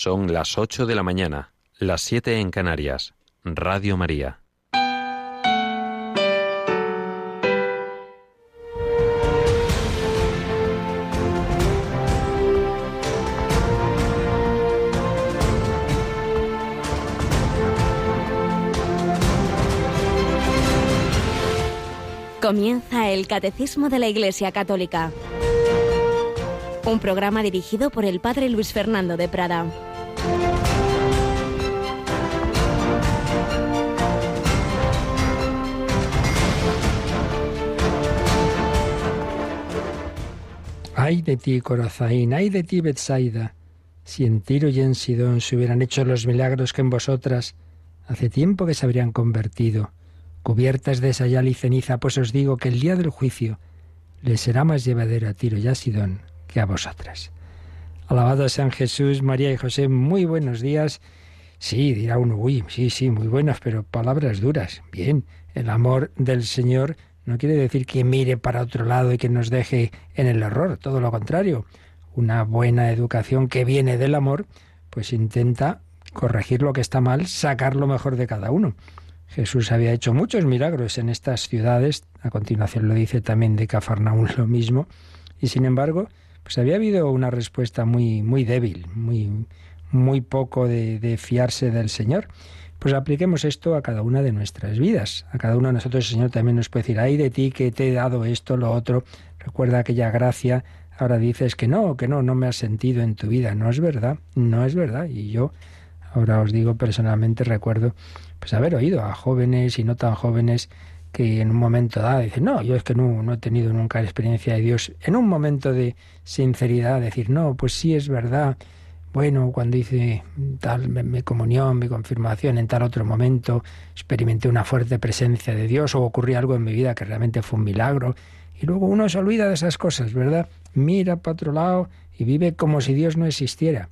Son las ocho de la mañana, las siete en Canarias. Radio María. Comienza el Catecismo de la Iglesia Católica, un programa dirigido por el Padre Luis Fernando de Prada. Ay de ti, Corazaín, ay de ti, Betsaida, si en Tiro y en Sidón se hubieran hecho los milagros que en vosotras hace tiempo que se habrían convertido cubiertas de sayal y ceniza, pues os digo que el día del juicio les será más llevadero a Tiro y a Sidón que a vosotras. Alabado sean Jesús, María y José, muy buenos días. Sí, dirá uno, uy, sí, sí, muy buenas, pero palabras duras. Bien, el amor del Señor no quiere decir que mire para otro lado y que nos deje en el error, todo lo contrario. Una buena educación que viene del amor, pues intenta corregir lo que está mal, sacar lo mejor de cada uno. Jesús había hecho muchos milagros en estas ciudades, a continuación lo dice también de Cafarnaún lo mismo, y sin embargo, pues había habido una respuesta muy, muy débil, muy, muy poco de, de fiarse del Señor. Pues apliquemos esto a cada una de nuestras vidas. A cada uno de nosotros el Señor también nos puede decir, ay de ti que te he dado esto, lo otro. Recuerda aquella gracia. Ahora dices que no, que no, no me has sentido en tu vida. No es verdad, no es verdad. Y yo ahora os digo personalmente, recuerdo pues haber oído a jóvenes y no tan jóvenes que en un momento dado dicen, no, yo es que no, no he tenido nunca experiencia de Dios. En un momento de sinceridad, decir, no, pues sí es verdad. Bueno, cuando hice tal mi comunión, mi confirmación, en tal otro momento, experimenté una fuerte presencia de Dios o ocurrió algo en mi vida que realmente fue un milagro. Y luego uno se olvida de esas cosas, ¿verdad? Mira para otro lado y vive como si Dios no existiera.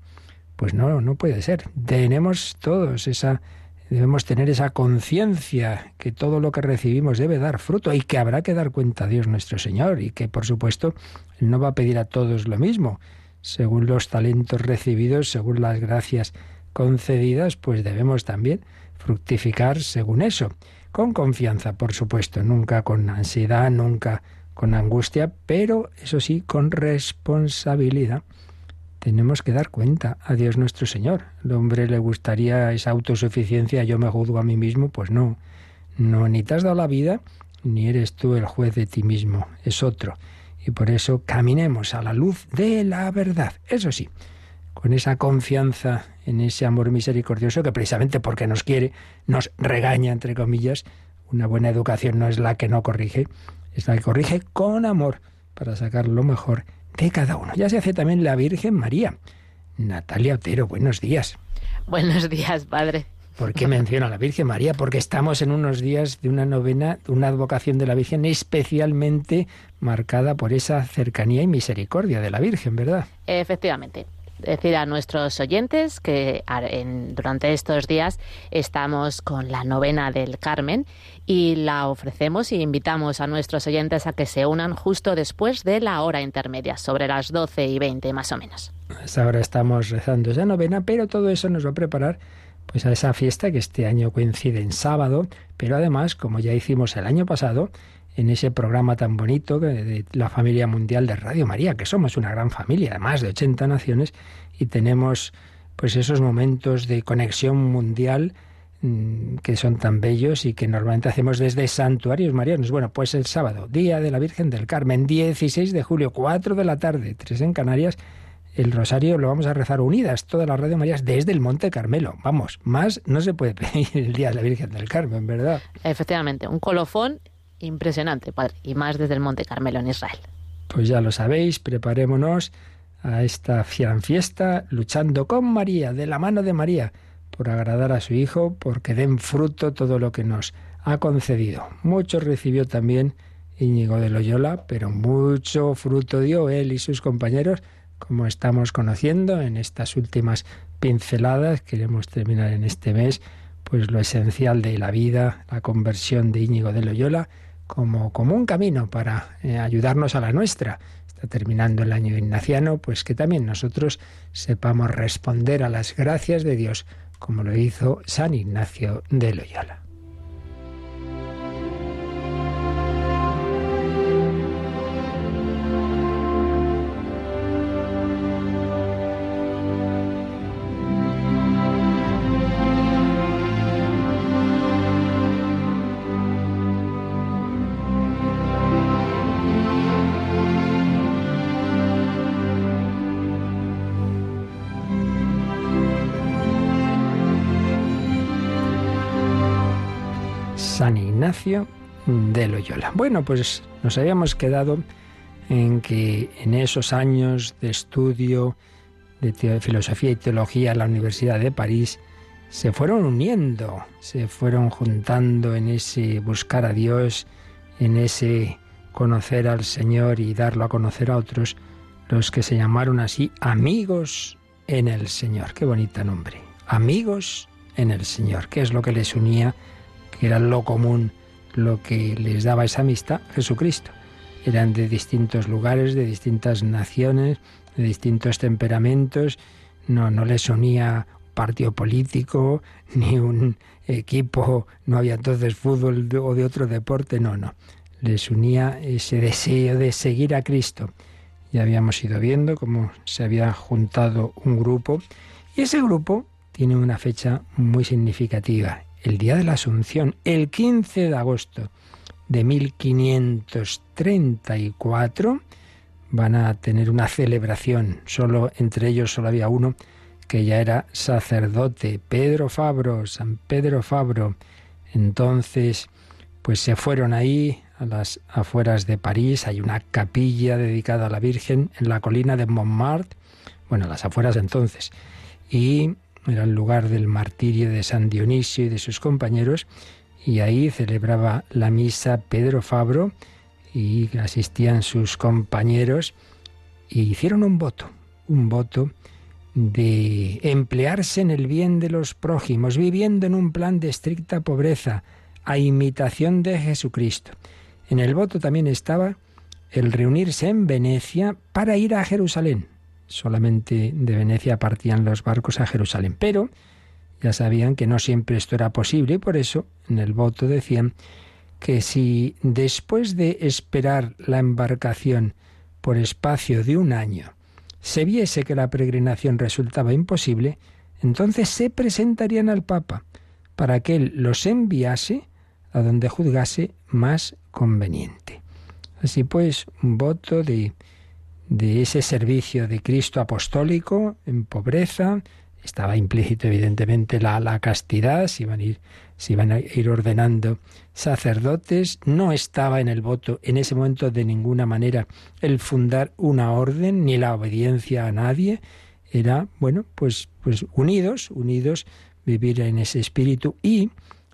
Pues no, no puede ser. Tenemos todos esa Debemos tener esa conciencia que todo lo que recibimos debe dar fruto y que habrá que dar cuenta a Dios nuestro Señor y que por supuesto no va a pedir a todos lo mismo. Según los talentos recibidos, según las gracias concedidas, pues debemos también fructificar según eso. Con confianza, por supuesto, nunca con ansiedad, nunca con angustia, pero eso sí, con responsabilidad tenemos que dar cuenta a Dios nuestro Señor. El hombre le gustaría esa autosuficiencia, yo me juzgo a mí mismo, pues no. No, ni te has dado la vida, ni eres tú el juez de ti mismo, es otro. Y por eso caminemos a la luz de la verdad. Eso sí, con esa confianza en ese amor misericordioso que precisamente porque nos quiere, nos regaña, entre comillas. Una buena educación no es la que no corrige, es la que corrige con amor para sacar lo mejor de cada uno. Ya se hace también la Virgen María. Natalia Otero, buenos días. Buenos días, padre. ¿Por qué menciona a la Virgen María? Porque estamos en unos días de una novena, una advocación de la Virgen especialmente marcada por esa cercanía y misericordia de la Virgen, ¿verdad? Efectivamente decir a nuestros oyentes que durante estos días estamos con la novena del Carmen y la ofrecemos y invitamos a nuestros oyentes a que se unan justo después de la hora intermedia, sobre las 12 y 20 más o menos. Ahora estamos rezando esa novena, pero todo eso nos va a preparar pues a esa fiesta que este año coincide en sábado, pero además, como ya hicimos el año pasado, en ese programa tan bonito de la familia mundial de Radio María, que somos una gran familia, más de 80 naciones, y tenemos pues esos momentos de conexión mundial Mm, que son tan bellos y que normalmente hacemos desde santuarios marianos. Bueno, pues el sábado, Día de la Virgen del Carmen, 16 de julio, 4 de la tarde, 3 en Canarias, el rosario lo vamos a rezar unidas, todas las Radio Marías, desde el Monte Carmelo. Vamos, más no se puede pedir el Día de la Virgen del Carmen, ¿verdad? Efectivamente, un colofón impresionante, padre, y más desde el Monte Carmelo en Israel. Pues ya lo sabéis, preparémonos a esta fiesta luchando con María, de la mano de María por agradar a su Hijo, porque den fruto todo lo que nos ha concedido. Mucho recibió también Íñigo de Loyola, pero mucho fruto dio él y sus compañeros, como estamos conociendo en estas últimas pinceladas. Queremos terminar en este mes, pues lo esencial de la vida, la conversión de Íñigo de Loyola, como, como un camino para eh, ayudarnos a la nuestra. está terminando el año ignaciano, pues que también nosotros sepamos responder a las gracias de Dios, como lo hizo San Ignacio de Loyola. De Loyola. Bueno, pues nos habíamos quedado en que en esos años de estudio de filosofía y teología en la Universidad de París se fueron uniendo, se fueron juntando en ese buscar a Dios, en ese conocer al Señor y darlo a conocer a otros, los que se llamaron así amigos en el Señor. Qué bonita nombre. Amigos en el Señor. ¿Qué es lo que les unía? Que era lo común lo que les daba esa amistad, Jesucristo. Eran de distintos lugares, de distintas naciones, de distintos temperamentos. No, no les unía partido político, ni un equipo, no había entonces fútbol o de otro deporte, no, no. Les unía ese deseo de seguir a Cristo. Ya habíamos ido viendo cómo se había juntado un grupo y ese grupo tiene una fecha muy significativa el día de la Asunción, el 15 de agosto de 1534, van a tener una celebración. Solo entre ellos solo había uno que ya era sacerdote, Pedro Fabro, San Pedro Fabro. Entonces, pues se fueron ahí a las afueras de París, hay una capilla dedicada a la Virgen en la colina de Montmartre, bueno, a las afueras entonces, y era el lugar del martirio de San Dionisio y de sus compañeros, y ahí celebraba la misa Pedro Fabro y asistían sus compañeros y hicieron un voto, un voto de emplearse en el bien de los prójimos, viviendo en un plan de estricta pobreza, a imitación de Jesucristo. En el voto también estaba el reunirse en Venecia para ir a Jerusalén, solamente de Venecia partían los barcos a Jerusalén. Pero ya sabían que no siempre esto era posible y por eso en el voto decían que si después de esperar la embarcación por espacio de un año se viese que la peregrinación resultaba imposible, entonces se presentarían al Papa para que él los enviase a donde juzgase más conveniente. Así pues, un voto de de ese servicio de Cristo apostólico en pobreza. Estaba implícito, evidentemente, la, la castidad, si iban, a ir, iban a ir ordenando sacerdotes. No estaba en el voto en ese momento de ninguna manera el fundar una orden ni la obediencia a nadie. Era, bueno, pues, pues unidos, unidos, vivir en ese espíritu y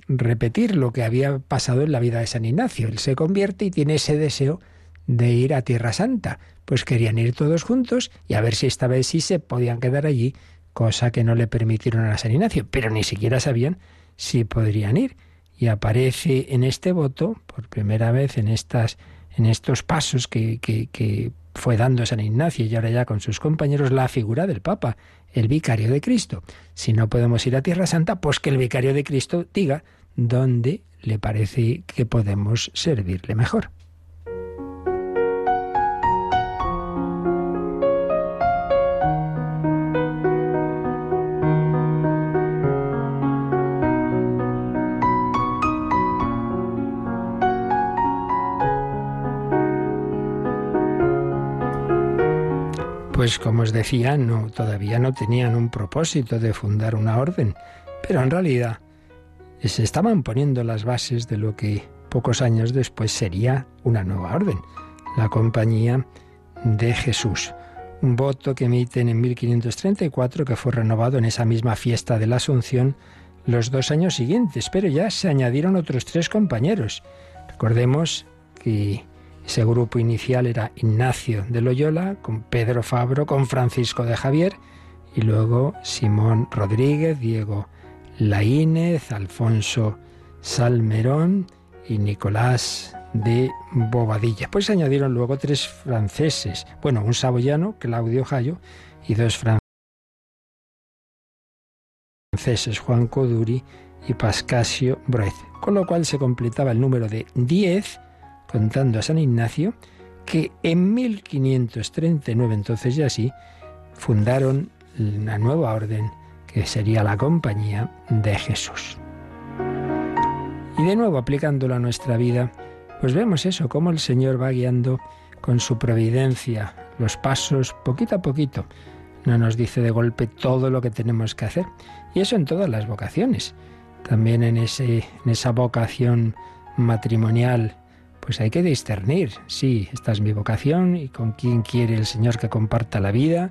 repetir lo que había pasado en la vida de San Ignacio. Él se convierte y tiene ese deseo de ir a Tierra Santa. Pues querían ir todos juntos y a ver si esta vez sí se podían quedar allí, cosa que no le permitieron a San Ignacio, pero ni siquiera sabían si podrían ir. Y aparece en este voto, por primera vez en estas, en estos pasos que, que, que fue dando San Ignacio y ahora ya con sus compañeros, la figura del Papa, el vicario de Cristo. Si no podemos ir a Tierra Santa, pues que el vicario de Cristo diga dónde le parece que podemos servirle mejor. Pues como os decía, no, todavía no tenían un propósito de fundar una orden, pero en realidad se estaban poniendo las bases de lo que pocos años después sería una nueva orden, la Compañía de Jesús. Un voto que emiten en 1534 que fue renovado en esa misma fiesta de la Asunción los dos años siguientes, pero ya se añadieron otros tres compañeros. Recordemos que ese grupo inicial era Ignacio de Loyola, con Pedro Fabro, con Francisco de Javier, y luego Simón Rodríguez, Diego Laínez, Alfonso Salmerón y Nicolás de Bobadilla. Pues se añadieron luego tres franceses, bueno, un saboyano, Claudio Jayo, y dos franceses, Juan Coduri y Pascasio Broez, con lo cual se completaba el número de 10, contando a San Ignacio, que en 1539, entonces ya así, fundaron una nueva orden que sería la Compañía de Jesús. Y de nuevo aplicándolo a nuestra vida, pues vemos eso, cómo el Señor va guiando con su providencia los pasos poquito a poquito. No nos dice de golpe todo lo que tenemos que hacer. Y eso en todas las vocaciones. También en, ese, en esa vocación matrimonial, pues hay que discernir. Sí, esta es mi vocación y con quién quiere el Señor que comparta la vida.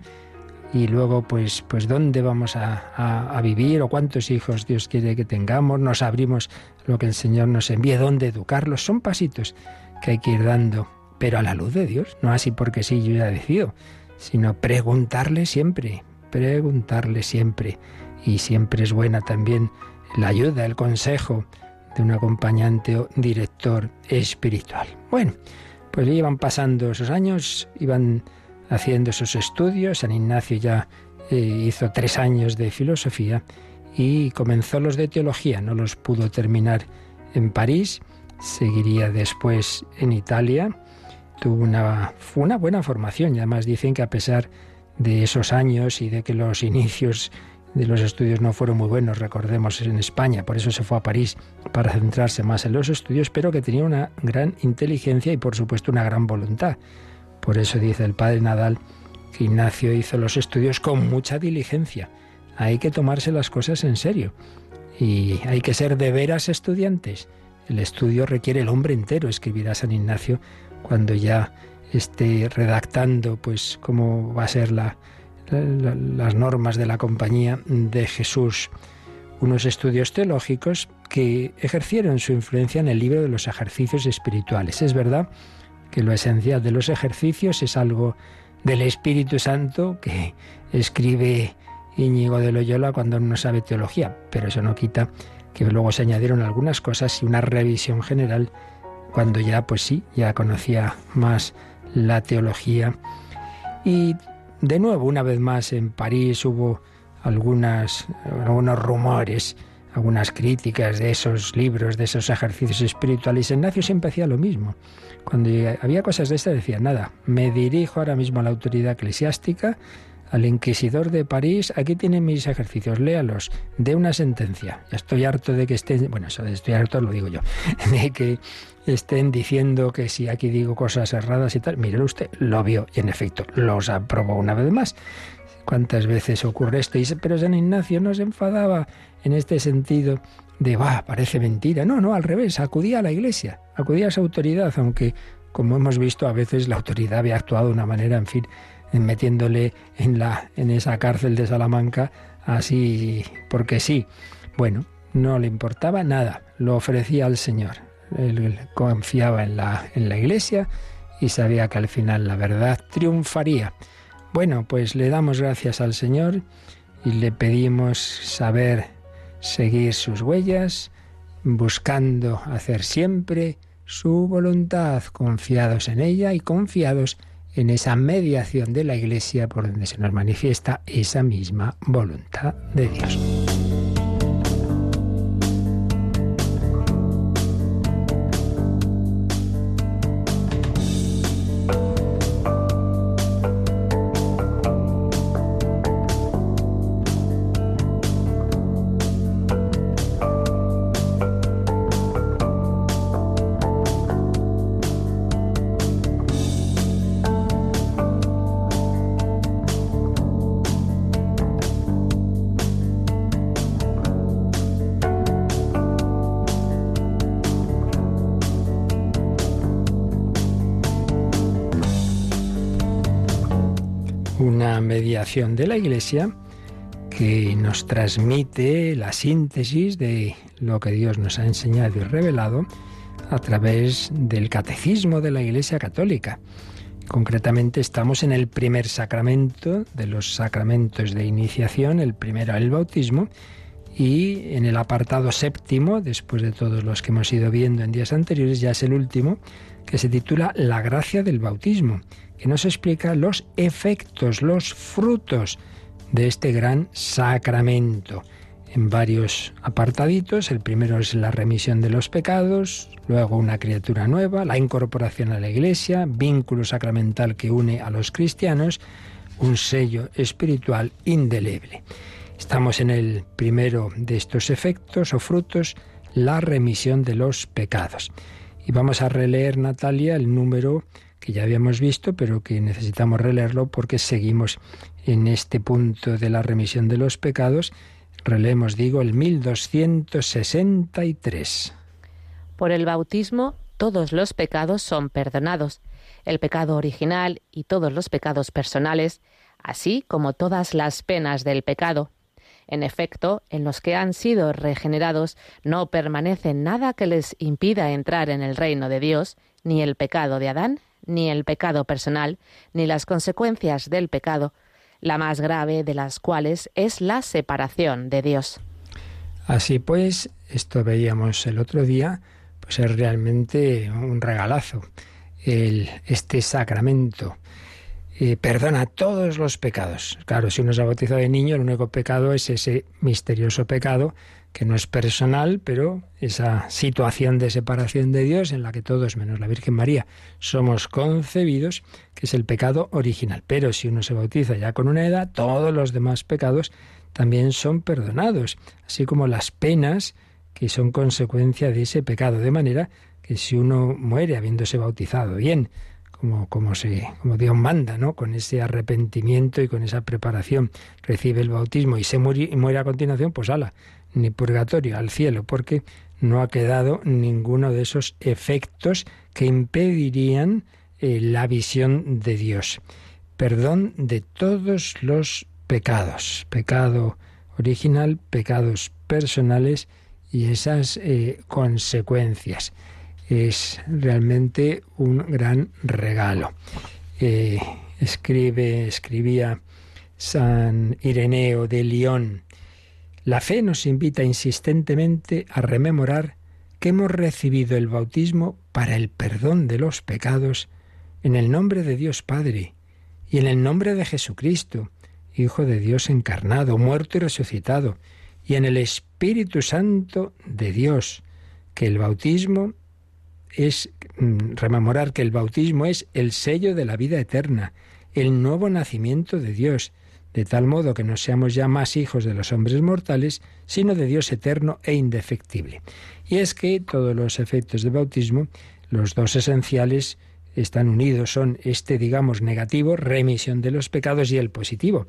Y luego pues pues dónde vamos a, vivir o cuántos hijos Dios quiere que tengamos, nos abrimos lo que el Señor nos envíe, dónde educarlos, son pasitos que hay que ir dando, pero a la luz de Dios, no así porque sí yo ya decido, sino preguntarle siempre, preguntarle siempre. Y siempre es buena también la ayuda, el consejo de un acompañante o director espiritual. Bueno, pues iban pasando esos años, iban haciendo esos estudios. San Ignacio ya eh, hizo tres años de filosofía y comenzó los de teología. No los pudo terminar en París, seguiría después en Italia. Tuvo una, una buena formación y además dicen que a pesar de esos años y de que los inicios de los estudios no fueron muy buenos, recordemos, en España, por eso se fue a París para centrarse más en los estudios, pero que tenía una gran inteligencia y por supuesto una gran voluntad. Por eso dice el padre Nadal que Ignacio hizo los estudios con mucha diligencia. Hay que tomarse las cosas en serio y hay que ser de veras estudiantes. El estudio requiere el hombre entero, escribirá San Ignacio cuando ya esté redactando pues cómo va a ser la, las normas de la compañía de Jesús. Unos estudios teológicos que ejercieron su influencia en el libro de los ejercicios espirituales. Es verdad que lo esencial de los ejercicios es algo del Espíritu Santo que escribe Íñigo de Loyola cuando no sabe teología, pero eso no quita que luego se añadieron algunas cosas y una revisión general cuando ya, pues sí, ya conocía más la teología. Y de nuevo, una vez más, en París hubo algunas, algunos rumores, algunas críticas de esos libros, de esos ejercicios espirituales. Ignacio siempre hacía lo mismo. Cuando había cosas de estas decía, nada, me dirijo ahora mismo a la autoridad eclesiástica, al inquisidor de París, aquí tienen mis ejercicios, léalos, de una sentencia. Estoy harto de que estén, bueno, eso de estoy harto lo digo yo, de que estén diciendo que si aquí digo cosas erradas y tal, mire usted, lo vio y en efecto los aprobó una vez más. ¿Cuántas veces ocurre esto? Y, pero San Ignacio no se enfadaba en este sentido de, va, parece mentira. No, no, al revés, acudía a la iglesia, acudía a esa autoridad, aunque, como hemos visto, a veces la autoridad había actuado de una manera, en fin, metiéndole en, la, en esa cárcel de Salamanca, así porque sí. Bueno, no le importaba nada, lo ofrecía al Señor. Él confiaba en la, en la iglesia y sabía que al final la verdad triunfaría. Bueno, pues le damos gracias al Señor y le pedimos saber seguir sus huellas, buscando hacer siempre su voluntad, confiados en ella y confiados en esa mediación de la Iglesia por donde se nos manifiesta esa misma voluntad de Dios. De la Iglesia que nos transmite la síntesis de lo que Dios nos ha enseñado y revelado a través del catecismo de la Iglesia Católica. Concretamente estamos en el primer sacramento de los sacramentos de iniciación, el primero el bautismo, Y en el apartado séptimo, después de todos los que hemos ido viendo en días anteriores, ya es el último, que se titula La gracia del bautismo, que nos explica los efectos, los frutos de este gran sacramento en varios apartaditos. El primero es la remisión de los pecados, luego una criatura nueva, la incorporación a la iglesia, vínculo sacramental que une a los cristianos, un sello espiritual indeleble. Estamos en el primero de estos efectos o frutos, la remisión de los pecados. Y vamos a releer, Natalia, el número que ya habíamos visto, pero que necesitamos releerlo porque seguimos en este punto de la remisión de los pecados Relemos, digo, el 1263. Por el bautismo todos los pecados son perdonados, el pecado original y todos los pecados personales, así como todas las penas del pecado. En efecto, en los que han sido regenerados no permanece nada que les impida entrar en el reino de Dios, ni el pecado de Adán, ni el pecado personal, ni las consecuencias del pecado, la más grave de las cuales es la separación de Dios. Así pues, esto veíamos el otro día, pues es realmente un regalazo. El, este sacramento perdona todos los pecados. Claro, si uno se ha bautizado de niño, el único pecado es ese misterioso pecado que no es personal, pero esa situación de separación de Dios en la que todos, menos la Virgen María, somos concebidos, que es el pecado original. Pero si uno se bautiza ya con una edad, todos los demás pecados también son perdonados, así como las penas que son consecuencia de ese pecado. De manera que si uno muere habiéndose bautizado bien, como, como, se, como Dios manda, ¿no? Con ese arrepentimiento y con esa preparación, recibe el bautismo y se muere, y muere a continuación, pues ala, ni purgatorio, al cielo, porque no ha quedado ninguno de esos efectos que impedirían eh, la visión de Dios. Perdón de todos los pecados, pecado original, pecados personales y esas eh, consecuencias. Es realmente un gran regalo. Eh, escribe, escribía San Ireneo de León, la fe nos invita insistentemente a rememorar que hemos recibido el bautismo para el perdón de los pecados en el nombre de Dios Padre y en el nombre de Jesucristo, Hijo de Dios encarnado, muerto y resucitado, y en el Espíritu Santo de Dios, que el bautismo es mm, rememorar que el bautismo es el sello de la vida eterna, el nuevo nacimiento de Dios, de tal modo que no seamos ya más hijos de los hombres mortales, sino de Dios eterno e indefectible. Y es que todos los efectos del bautismo, los dos esenciales, están unidos, son este, digamos, negativo, remisión de los pecados, y el positivo,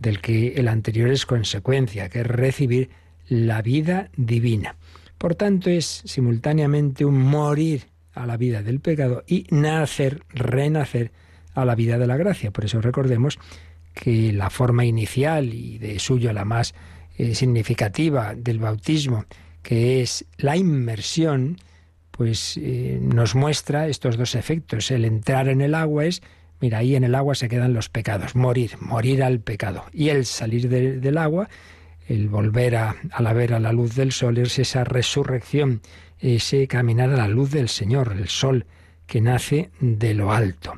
del que el anterior es consecuencia, que es recibir la vida divina. Por tanto, es simultáneamente un morir a la vida del pecado y nacer, renacer a la vida de la gracia. Por eso recordemos que la forma inicial y de suyo la más eh, significativa del bautismo, que es la inmersión, pues eh, nos muestra estos dos efectos. El entrar en el agua es, mira, ahí en el agua se quedan los pecados, morir, morir al pecado. Y el salir del agua, el volver a, a la ver a la luz del sol, es esa resurrección, ese caminar a la luz del Señor, el sol que nace de lo alto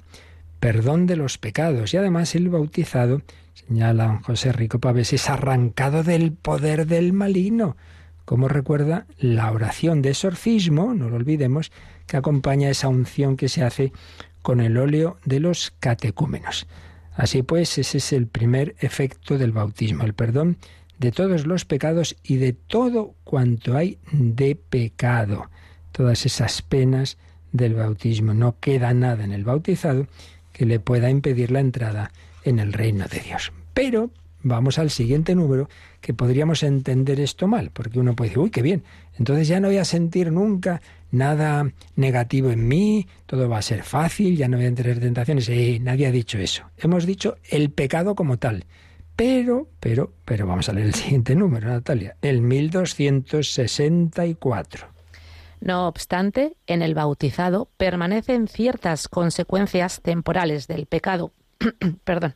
perdón de los pecados. Y además el bautizado, señala José Rico Pavés, es arrancado del poder del maligno. Como recuerda la oración de exorcismo, no lo olvidemos, que acompaña esa unción que se hace con el óleo de los catecúmenos. Así pues, ese es el primer efecto del bautismo, el perdón de todos los pecados y de todo cuanto hay de pecado. Todas esas penas del bautismo. No queda nada en el bautizado que le pueda impedir la entrada en el reino de Dios. Pero vamos al siguiente número, que podríamos entender esto mal, porque uno puede decir, uy, qué bien, entonces ya no voy a sentir nunca nada negativo en mí, todo va a ser fácil, ya no voy a tener tentaciones. Eh, nadie ha dicho eso. Hemos dicho el pecado como tal. Pero, pero, pero vamos a leer el siguiente número, Natalia, el 1264. No obstante, en el bautizado permanecen ciertas consecuencias temporales del pecado. Perdón.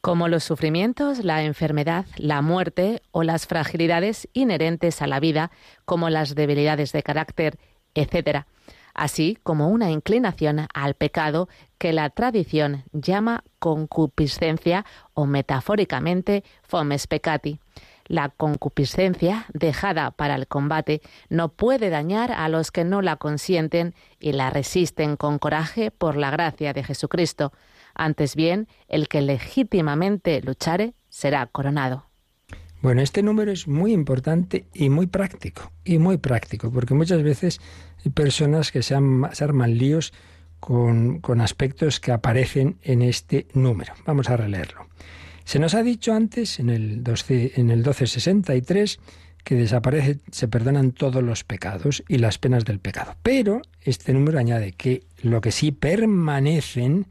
como los sufrimientos, la enfermedad, la muerte o las fragilidades inherentes a la vida, como las debilidades de carácter, etc., así como una inclinación al pecado que la tradición llama concupiscencia o metafóricamente fomes peccati. La concupiscencia, dejada para el combate, no puede dañar a los que no la consienten y la resisten con coraje por la gracia de Jesucristo. Antes bien, el que legítimamente luchare será coronado. Bueno, este número es muy importante y muy práctico, y muy práctico, porque muchas veces hay personas que se, arman líos con, con, aspectos que aparecen en este número. Vamos a releerlo. Se nos ha dicho antes, en el, 12, en el 1263, que desaparece, se perdonan todos los pecados y las penas del pecado. Pero este número añade que lo que sí permanecen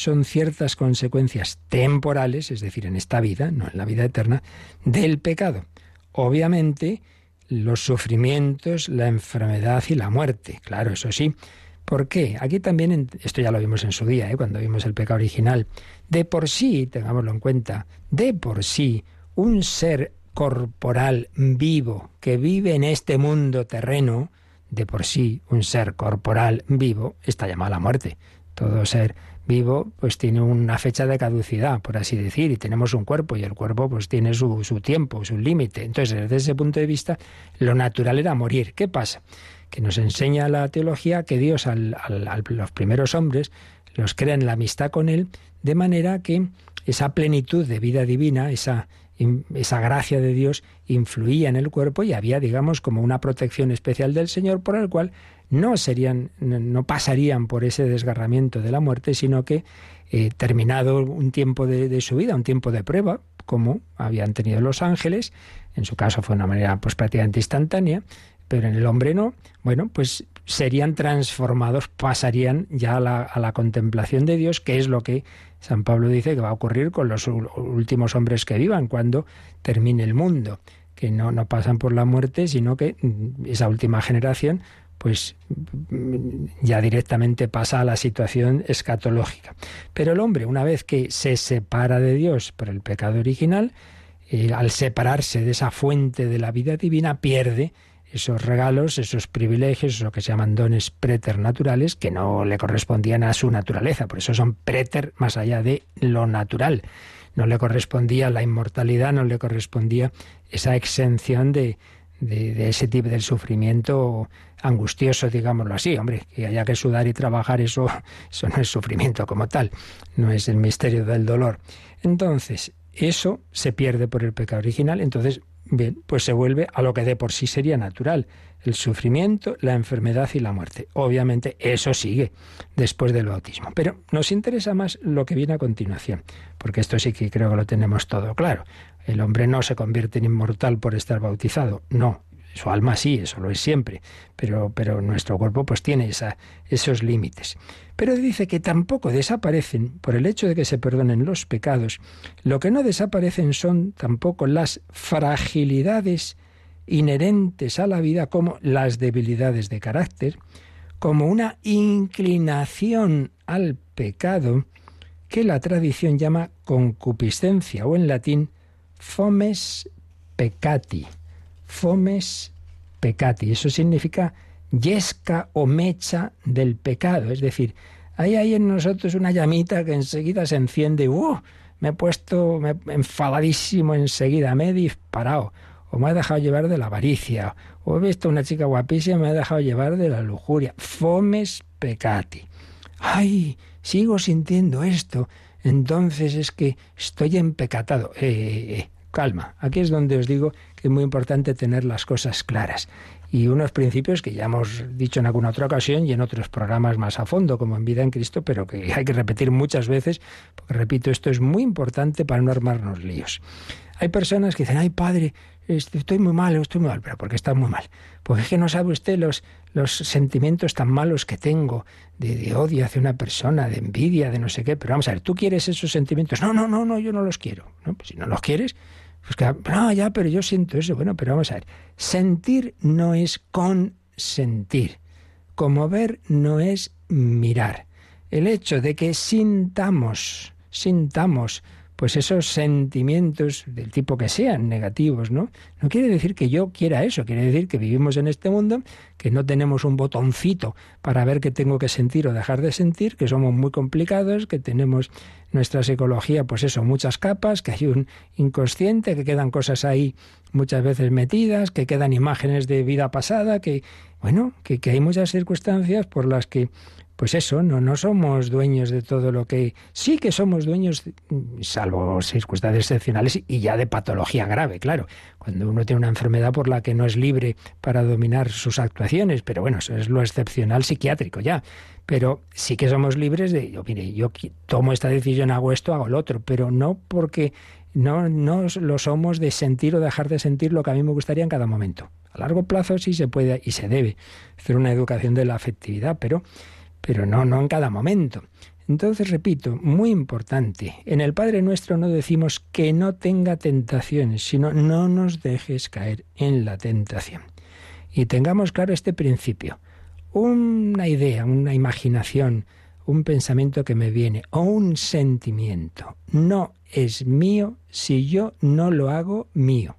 son ciertas consecuencias temporales, es decir, en esta vida, no en la vida eterna, del pecado. Obviamente, los sufrimientos, la enfermedad y la muerte, claro, eso sí. ¿Por qué? Aquí también, esto ya lo vimos en su día, ¿eh? cuando vimos el pecado original, de por sí, tengámoslo en cuenta, de por sí, un ser corporal vivo que vive en este mundo terreno, de por sí, un ser corporal vivo, está llamado a la muerte. Todo ser vivo pues tiene una fecha de caducidad, por así decir, y tenemos un cuerpo y el cuerpo pues tiene su, su tiempo, su límite. Entonces, desde ese punto de vista, lo natural era morir. ¿Qué pasa? Que nos enseña la teología que Dios a los primeros hombres los crea en la amistad con Él, de manera que esa plenitud de vida divina, esa esa gracia de Dios influía en el cuerpo y había, digamos, como una protección especial del Señor por el cual no serían, no pasarían por ese desgarramiento de la muerte, sino que eh, terminado un tiempo de, su vida, un tiempo de prueba, como habían tenido los ángeles, en su caso fue de una manera pues prácticamente instantánea, pero en el hombre no, bueno, pues serían transformados, pasarían ya a la, a la contemplación de Dios, que es lo que San Pablo dice que va a ocurrir con los últimos hombres que vivan cuando termine el mundo, que no, no pasan por la muerte, sino que mm, esa última generación pues ya directamente pasa a la situación escatológica. Pero el hombre, una vez que se separa de Dios por el pecado original, eh, al separarse de esa fuente de la vida divina, pierde esos regalos, esos privilegios, lo que se llaman dones preternaturales, que no le correspondían a su naturaleza. Por eso son preter más allá de lo natural. No le correspondía la inmortalidad, no le correspondía esa exención de, de, ese tipo de sufrimiento angustioso, digámoslo así. Hombre, que haya que sudar y trabajar, eso, eso no es sufrimiento como tal, no es el misterio del dolor. Entonces, eso se pierde por el pecado original, entonces Bien, pues se vuelve a lo que de por sí sería natural, el sufrimiento, la enfermedad y la muerte. Obviamente eso sigue después del bautismo. Pero nos interesa más lo que viene a continuación, porque esto sí que creo que lo tenemos todo claro. El hombre no se convierte en inmortal por estar bautizado, no, su alma sí, eso lo es siempre, pero, pero nuestro cuerpo pues tiene esos límites. Pero dice que tampoco desaparecen, por el hecho de que se perdonen los pecados, lo que no desaparecen son tampoco las fragilidades inherentes a la vida como las debilidades de carácter, como una inclinación al pecado que la tradición llama concupiscencia o en latín fomes peccati fomes peccati. Eso significa yesca o mecha del pecado. Es decir, hay ahí en nosotros una llamita que enseguida se enciende. ¡Uh! Me he puesto enfadadísimo enseguida, me he disparado. O me he dejado llevar de la avaricia. O he visto una chica guapísima y me he dejado llevar de la lujuria. Fomes peccati. ¡Ay! Sigo sintiendo esto. Entonces es que estoy empecatado. Eh, eh, eh calma. Aquí es donde os digo que es muy importante tener las cosas claras. Y unos principios que ya hemos dicho en alguna otra ocasión y en otros programas más a fondo, como en Vida en Cristo, pero que hay que repetir muchas veces, porque repito, esto es muy importante para no armarnos líos. Hay personas que dicen, ay padre, estoy muy mal, estoy muy mal, pero ¿por qué está muy mal? Porque es que no sabe usted los, los sentimientos tan malos que tengo de, de, odio hacia una persona, de envidia, de no sé qué. Pero vamos a ver, ¿tú quieres esos sentimientos? No, no, no, no, yo no los quiero. ¿No? Pues si no los quieres, pues que, no, ya, pero yo siento eso. Bueno, pero vamos a ver. Sentir no es consentir. Como ver no es mirar. El hecho de que sintamos, sintamos pues esos sentimientos del tipo que sean negativos, ¿no? No quiere decir que yo quiera eso, quiere decir que vivimos en este mundo, que no tenemos un botoncito para ver qué tengo que sentir o dejar de sentir, que somos muy complicados, que tenemos nuestra psicología, pues eso, muchas capas, que hay un inconsciente, que quedan cosas ahí muchas veces metidas, que quedan imágenes de vida pasada, que, bueno, que, que hay muchas circunstancias por las que pues eso, no, no somos dueños de todo lo que... Sí que somos dueños, salvo circunstancias excepcionales y ya de patología grave, claro. Cuando uno tiene una enfermedad por la que no es libre para dominar sus actuaciones, pero bueno, eso es lo excepcional psiquiátrico ya. Pero sí que somos libres de, yo, mire, yo tomo esta decisión, hago esto, hago lo otro, pero no porque no, no lo somos de sentir o dejar de sentir lo que a mí me gustaría en cada momento. A largo plazo sí se puede y se debe hacer una educación de la afectividad, pero pero no, no en cada momento. Entonces, repito, muy importante, en el Padre Nuestro no decimos que no tenga tentaciones, sino no nos dejes caer en la tentación. Y tengamos claro este principio. Una idea, una imaginación, un pensamiento que me viene o un sentimiento no es mío si yo no lo hago mío.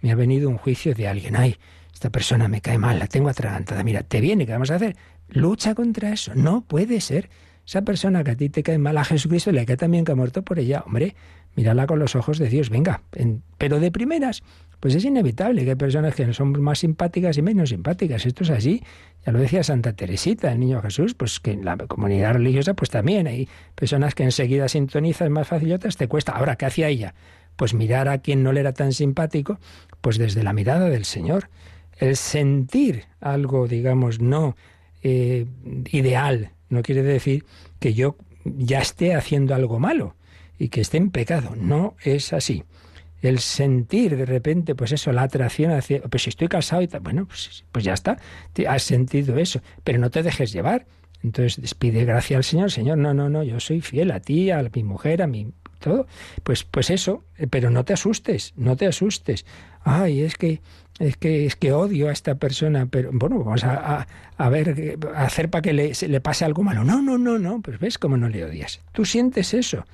Me ha venido un juicio de alguien, ay, esta persona me cae mal, la tengo atragantada, mira, te viene, ¿qué vamos a hacer? Lucha contra eso. No puede ser. Esa persona que a ti te cae mal a Jesucristo le cae también que ha muerto por ella. Hombre, mírala con los ojos de Dios. Venga, pero de primeras, pues es inevitable que hay personas que son más simpáticas y menos simpáticas. Esto es así. Ya lo decía Santa Teresita, el niño Jesús, pues que en la comunidad religiosa pues también hay personas que enseguida sintonizan más fácil y otras te cuesta. Ahora, ¿qué hacía ella? Pues mirar a quien no le era tan simpático, pues desde la mirada del Señor. El sentir algo, digamos, no eh, ideal. No quiere decir que yo ya esté haciendo algo malo y que esté en pecado. No es así. El sentir de repente, pues eso, la atracción hacia, pues si estoy casado y tal, bueno, pues, pues ya está, has sentido eso, pero no te dejes llevar. Entonces pide gracia al Señor, Señor, no, no, no, yo soy fiel a ti, a mi mujer, a mi todo. Pues, pues eso, pero no te asustes, no te asustes. Ay, es que es que, es que odio a esta persona, pero bueno, vamos a, a, ver, a hacer para que le, le, pase algo malo. No, no, no, no, pues ves cómo no le odias. Tú sientes eso,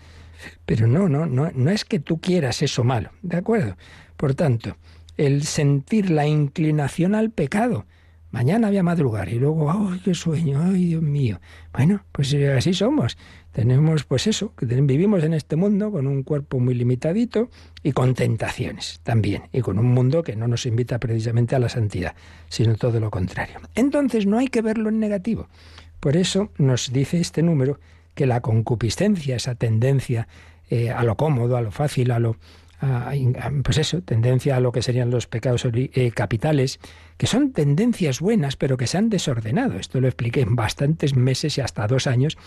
pero no, no, no, no es que tú quieras eso malo, ¿de acuerdo? Por tanto, el sentir la inclinación al pecado. Mañana voy a madrugar y luego, ¡ay, qué sueño! ¡Ay, Dios mío! Bueno, pues así somos tenemos pues eso, que vivimos en este mundo con un cuerpo muy limitadito y con tentaciones también, y con un mundo que no nos invita precisamente a la santidad, sino todo lo contrario. Entonces no hay que verlo en negativo. Por eso nos dice este número que la concupiscencia, esa tendencia eh, a lo cómodo, a lo fácil, a lo pues eso, tendencia a lo que serían los pecados eh, capitales, que son tendencias buenas, pero que se han desordenado. Esto lo expliqué en bastantes meses y hasta dos años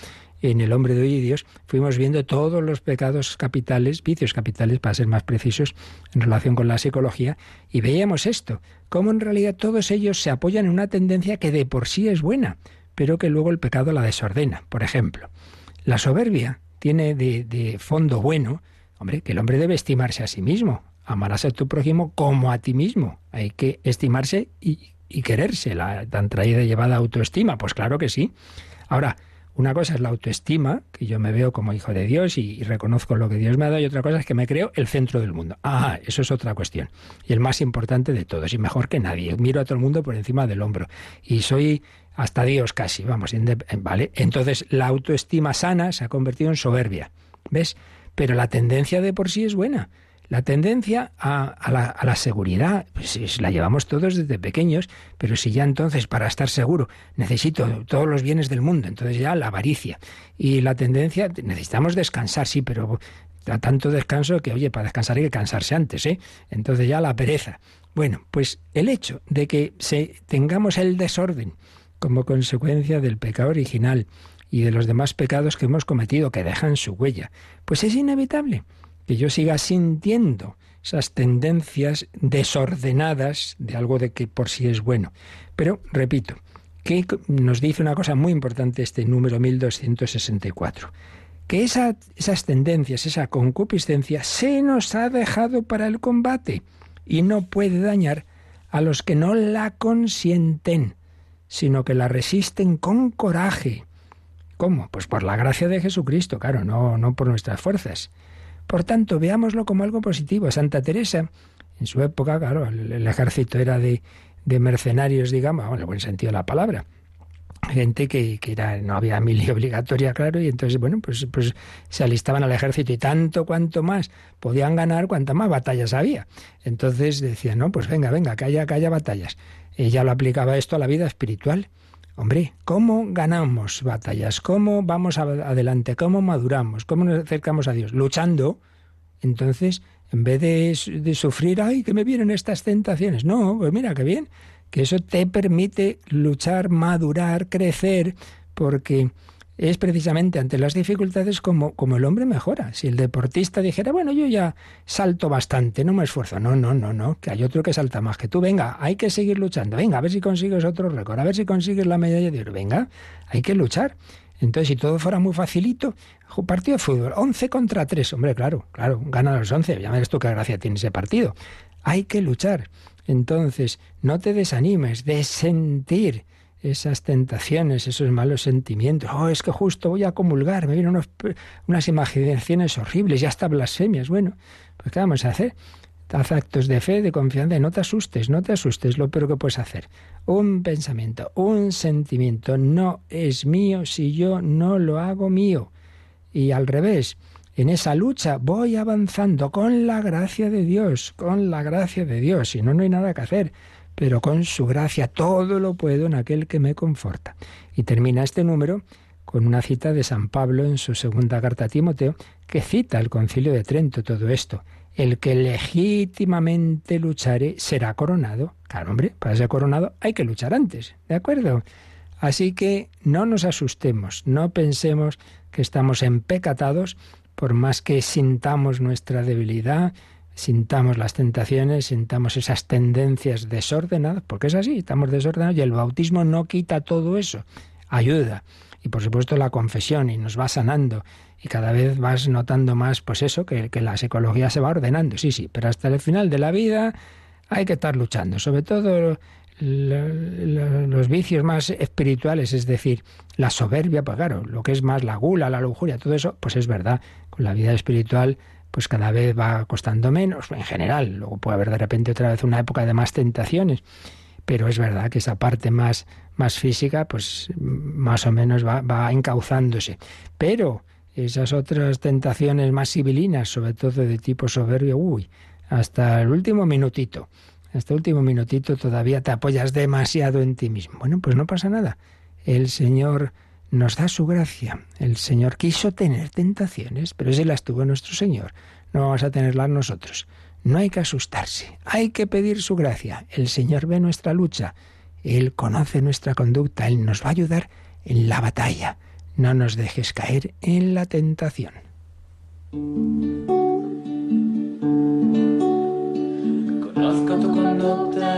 en El hombre de hoy y Dios. Fuimos viendo todos los pecados capitales, vicios capitales, para ser más precisos, en relación con la psicología, y veíamos esto, cómo en realidad todos ellos se apoyan en una tendencia que de por sí es buena, pero que luego el pecado la desordena. Por ejemplo, la soberbia tiene de, de fondo bueno, Hombre, que el hombre debe estimarse a sí mismo. Amarás a tu prójimo como a ti mismo. Hay que estimarse y, quererse. La tan traída y llevada autoestima, pues claro que sí. Ahora, una cosa es la autoestima, que yo me veo como hijo de Dios y, reconozco lo que Dios me ha dado, y otra cosa es que me creo el centro del mundo. Ah, eso es otra cuestión. Y el más importante de todos, y mejor que nadie. Miro a todo el mundo por encima del hombro. Y soy hasta Dios casi, vamos, ¿vale? Entonces la autoestima sana se ha convertido en soberbia. ¿Ves? Pero la tendencia de por sí es buena. La tendencia a, la, seguridad, pues la llevamos todos desde pequeños, pero si ya entonces para estar seguro necesito todos los bienes del mundo, entonces ya la avaricia. Y la tendencia, necesitamos descansar, sí, pero tanto descanso que, oye, para descansar hay que cansarse antes, ¿eh? Entonces ya la pereza. Bueno, pues el hecho de que se, tengamos el desorden como consecuencia del pecado original, y de los demás pecados que hemos cometido, que dejan su huella. Pues es inevitable que yo siga sintiendo esas tendencias desordenadas de algo de que por sí es bueno. Pero, repito, que nos dice una cosa muy importante este número 1264, que esas tendencias, esa concupiscencia, se nos ha dejado para el combate y no puede dañar a los que no la consienten, sino que la resisten con coraje ¿Cómo? Pues por la gracia de Jesucristo, claro, no, no por nuestras fuerzas. Por tanto, veámoslo como algo positivo. Santa Teresa, en su época, claro, el, ejército era de, de mercenarios, digamos, en el buen sentido de la palabra gente que, que era, no había mili obligatoria, claro, y entonces, bueno, pues, pues se alistaban al ejército y tanto cuanto más podían ganar, cuanto más batallas había. Entonces decían, no, pues venga, venga, que haya, que haya batallas. Ella lo aplicaba esto a la vida espiritual. Hombre, ¿cómo ganamos batallas? ¿Cómo vamos adelante? ¿Cómo maduramos? ¿Cómo nos acercamos a Dios? Luchando. Entonces, en vez de, sufrir, ay, que me vienen estas tentaciones. No, pues mira, qué bien que eso te permite luchar, madurar, crecer, porque es precisamente ante las dificultades como, como el hombre mejora. Si el deportista dijera, bueno, yo ya salto bastante, no me esfuerzo. No, no, no, no, que hay otro que salta más que tú. Venga, hay que seguir luchando. Venga, a ver si consigues otro récord, a ver si consigues la medalla de oro. Venga, hay que luchar. Entonces, si todo fuera muy facilito, partido de fútbol, 11 contra 3, hombre, claro, claro, ganan los 11, ya ves tú qué gracia tiene ese partido. Hay que luchar. Entonces, no te desanimes de sentir esas tentaciones, esos malos sentimientos. Oh, es que justo voy a comulgar, me vienen unas imaginaciones horribles y hasta blasfemias. Bueno, pues ¿qué vamos a hacer? Haz actos de fe, de confianza, y no te asustes, no te asustes, lo peor que puedes hacer. Un pensamiento, un sentimiento no es mío si yo no lo hago mío. Y al revés, en esa lucha voy avanzando con la gracia de Dios, con la gracia de Dios, si no, no hay nada que hacer, pero con su gracia todo lo puedo en aquel que me conforta. Y termina este número con una cita de San Pablo en su segunda carta a Timoteo, que cita el concilio de Trento todo esto. El que legítimamente luchare será coronado. Claro, hombre, para ser coronado hay que luchar antes, ¿de acuerdo? Así que no nos asustemos, no pensemos que estamos empecatados, por más que sintamos nuestra debilidad, sintamos las tentaciones, sintamos esas tendencias desordenadas, porque es así, estamos desordenados y el bautismo no quita todo eso, ayuda. Y por supuesto la confesión y nos va sanando y cada vez vas notando más, pues eso, que, que la psicología se va ordenando, sí, sí, pero hasta el final de la vida hay que estar luchando, sobre todo los vicios más espirituales, es decir, la soberbia, pues claro, lo que es más la gula, la lujuria, todo eso, pues es verdad, con la vida espiritual pues cada vez va costando menos, en general, luego puede haber de repente otra vez una época de más tentaciones, pero es verdad que esa parte más, más física, pues más o menos va, va encauzándose. Pero esas otras tentaciones más civilinas, sobre todo de tipo soberbio, uy, hasta el último minutito este último minutito todavía te apoyas demasiado en ti mismo. Bueno, pues no pasa nada. El Señor nos da su gracia. El Señor quiso tener tentaciones, pero ese las tuvo nuestro Señor. No vamos a tenerlas nosotros. No hay que asustarse, hay que pedir su gracia. El Señor ve nuestra lucha, Él conoce nuestra conducta, Él nos va a ayudar en la batalla. No nos dejes caer en la tentación. Conozco tu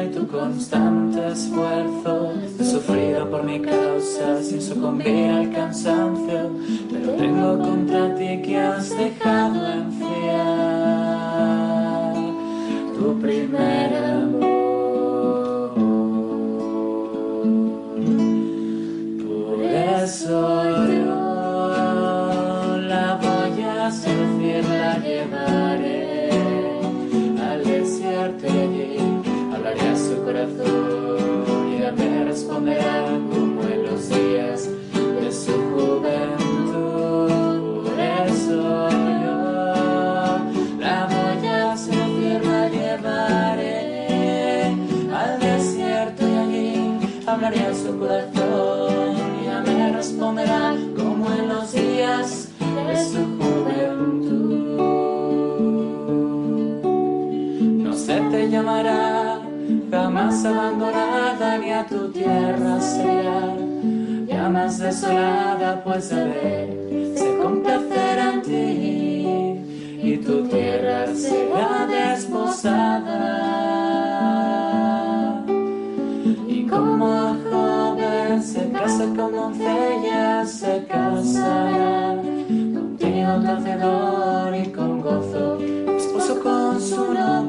y tu constante esfuerzo. He sufrido por mi causa sin sucumbir al cansancio. Pero tengo contra ti que has dejado enfriar tu primer amor. Por eso yo la voy a sufrir, la llevaré hablaré a su corazón y ella me responderá jamás abandonada ni a tu tierra será, más desolada, pues él se complacerá en ti. Y tu tierra será desposada. Y como joven se casa con doncella, se casará. Contigo hacedor y con gozo, esposo con su novia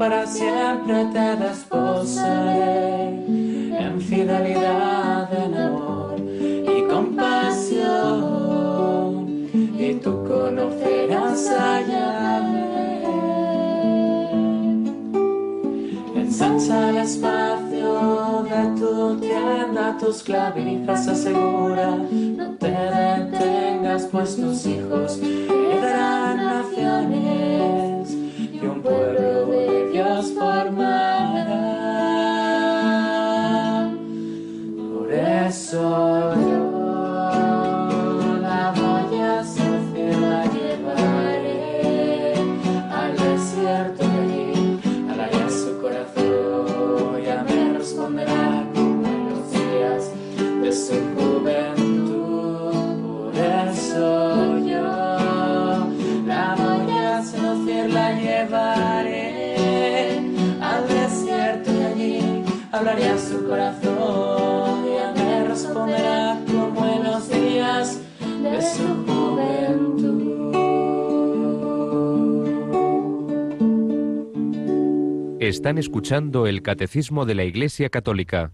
para siempre te desposaré, en fidelidad, en amor y compasión, y tú conocerás a Yahvé. Ensancha el espacio de tu tienda, tus clavijas asegura, no te detengas, pues tus hijos heredarán naciones y un pueblo Están escuchando el Catecismo de la Iglesia Católica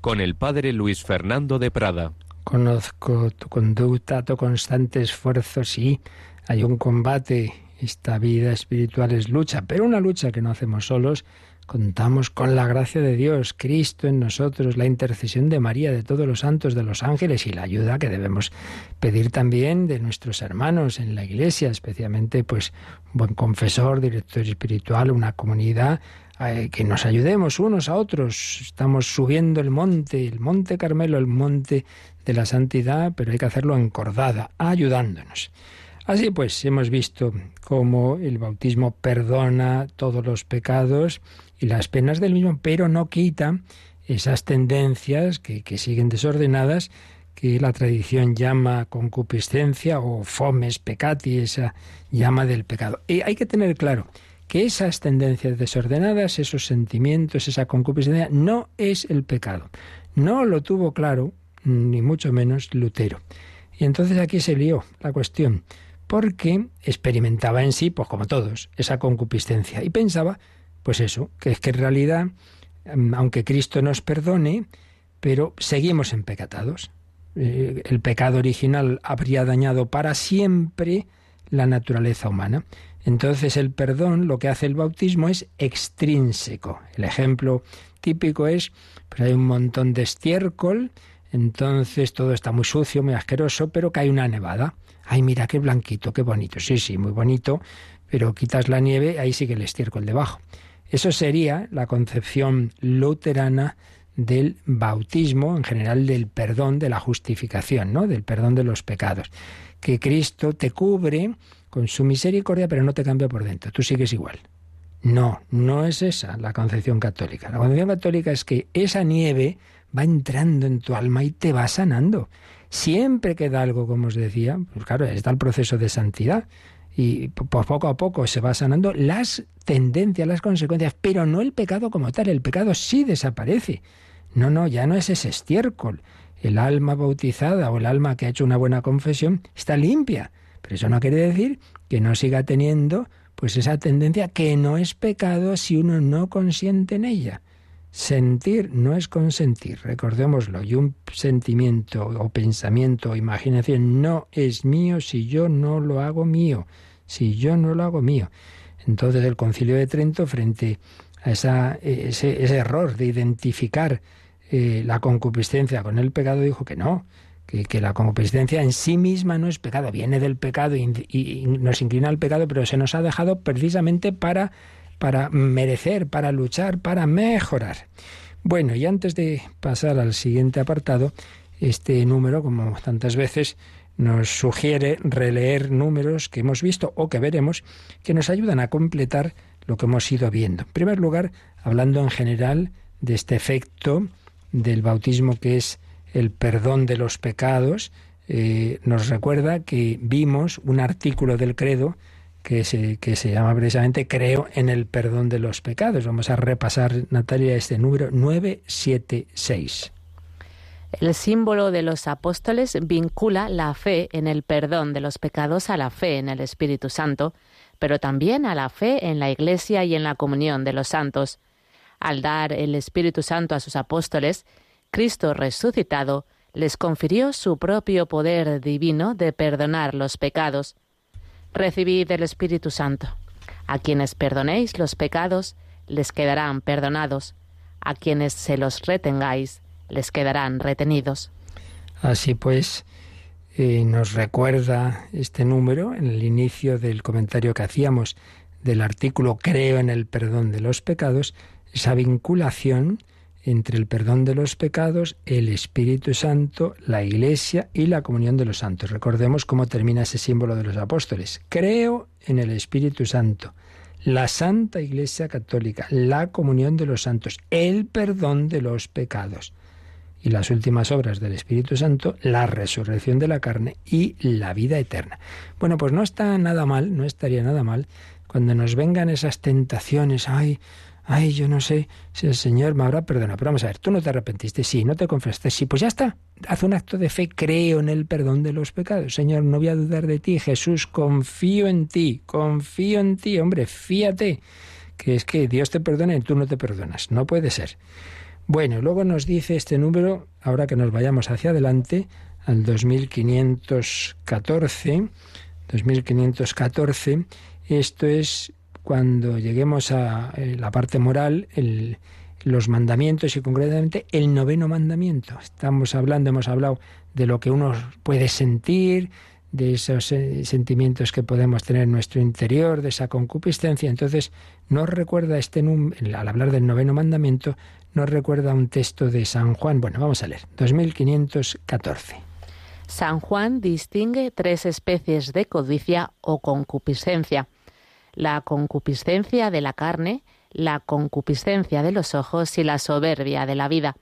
con el Padre Luis Fernando de Prada. Conozco tu conducta, tu constante esfuerzo, sí, hay un combate, esta vida espiritual es lucha, pero una lucha que no hacemos solos, contamos con la gracia de Dios, Cristo en nosotros, la intercesión de María, de todos los santos, de los ángeles y la ayuda que debemos pedir también de nuestros hermanos en la iglesia, especialmente pues un buen confesor, director espiritual, una comunidad que nos ayudemos unos a otros. Estamos subiendo el monte, el monte Carmelo, el monte de la santidad, pero hay que hacerlo encordada, ayudándonos. Así pues, hemos visto cómo el bautismo perdona todos los pecados y las penas del mismo, pero no quita esas tendencias que, que siguen desordenadas que la tradición llama concupiscencia o fomes peccati, esa llama del pecado. Y hay que tener claro que esas tendencias desordenadas, esos sentimientos, esa concupiscencia, no es el pecado. No lo tuvo claro, ni mucho menos Lutero. Y entonces aquí se lió la cuestión, porque experimentaba en sí, pues como todos, esa concupiscencia. Y pensaba, pues eso, que es que en realidad, aunque Cristo nos perdone, pero seguimos empecatados. Eh, el pecado original habría dañado para siempre la naturaleza humana. Entonces el perdón, lo que hace el bautismo es extrínseco. El ejemplo típico es, pues hay un montón de estiércol, entonces todo está muy sucio, muy asqueroso, pero cae una nevada. Ay, mira qué blanquito, qué bonito. Sí, sí, muy bonito, pero quitas la nieve, ahí sigue el estiércol debajo. Eso sería la concepción luterana del bautismo, en general del perdón, de la justificación, ¿no? Del perdón de los pecados. Que Cristo te cubre con su misericordia, pero no te cambia por dentro. Tú sigues igual. No, no es esa la concepción católica. La concepción católica es que esa nieve va entrando en tu alma y te va sanando. Siempre queda algo, como os decía, pues claro, está el proceso de santidad y poco a poco se va sanando las tendencias, las consecuencias, pero no el pecado como tal. El pecado sí desaparece. No, no, ya no es ese estiércol. El alma bautizada o el alma que ha hecho una buena confesión está limpia. Pero eso no quiere decir que no siga teniendo pues esa tendencia que no es pecado si uno no consiente en ella. Sentir no es consentir, recordémoslo, y un sentimiento o pensamiento o imaginación no es mío si yo no lo hago mío, si yo no lo hago mío. Entonces el concilio de Trento, frente a ese, ese error de identificar eh, la concupiscencia con el pecado, dijo que no, que, la concupiscencia en sí misma no es pecado, viene del pecado y nos inclina al pecado, pero se nos ha dejado precisamente para para merecer, para luchar, para mejorar. Bueno, y antes de pasar al siguiente apartado, este número, como tantas veces, nos sugiere releer números que hemos visto o que veremos que nos ayudan a completar lo que hemos ido viendo. En primer lugar, hablando en general de este efecto del bautismo que es el perdón de los pecados, eh, nos recuerda que vimos un artículo del credo que se, que se llama precisamente Creo en el perdón de los pecados. Vamos a repasar, Natalia, este número 976. El símbolo de los apóstoles vincula la fe en el perdón de los pecados a la fe en el Espíritu Santo, pero también a la fe en la Iglesia y en la comunión de los santos. Al dar el Espíritu Santo a sus apóstoles, Cristo resucitado les confirió su propio poder divino de perdonar los pecados. Recibid el Espíritu Santo. A quienes perdonéis los pecados, les quedarán perdonados. A quienes se los retengáis, les quedarán retenidos. Así pues, eh, nos recuerda este número en el inicio del comentario que hacíamos del artículo Creo en el perdón de los pecados, esa vinculación entre el perdón de los pecados, el Espíritu Santo, la Iglesia y la comunión de los santos. Recordemos cómo termina ese símbolo de los apóstoles. Creo en el Espíritu Santo, la Santa Iglesia Católica, la comunión de los santos, el perdón de los pecados y las últimas obras del Espíritu Santo, la resurrección de la carne y la vida eterna. Bueno, pues no está nada mal, no estaría nada mal cuando nos vengan esas tentaciones, ay, ay, yo no sé si el Señor me habrá perdonado. Pero vamos a ver, tú no te arrepentiste, sí, no te confesaste, sí, pues ya está. Haz un acto de fe, creo en el perdón de los pecados. Señor, no voy a dudar de ti, Jesús, confío en ti, confío en ti, hombre, fíate, que es que Dios te perdona y tú no te perdonas. No puede ser. Bueno, luego nos dice este número, ahora que nos vayamos hacia adelante, al 2514, 2514, esto es cuando lleguemos a eh, la parte moral, los mandamientos y concretamente el noveno mandamiento. Estamos hablando, hemos hablado de lo que uno puede sentir, de esos eh, sentimientos que podemos tener en nuestro interior, de esa concupiscencia. Entonces, nos recuerda este al hablar del noveno mandamiento, nos recuerda un texto de San Juan. Bueno, vamos a leer, 2514. San Juan distingue tres especies de codicia o concupiscencia la concupiscencia de la carne, la concupiscencia de los ojos y la soberbia de la vida.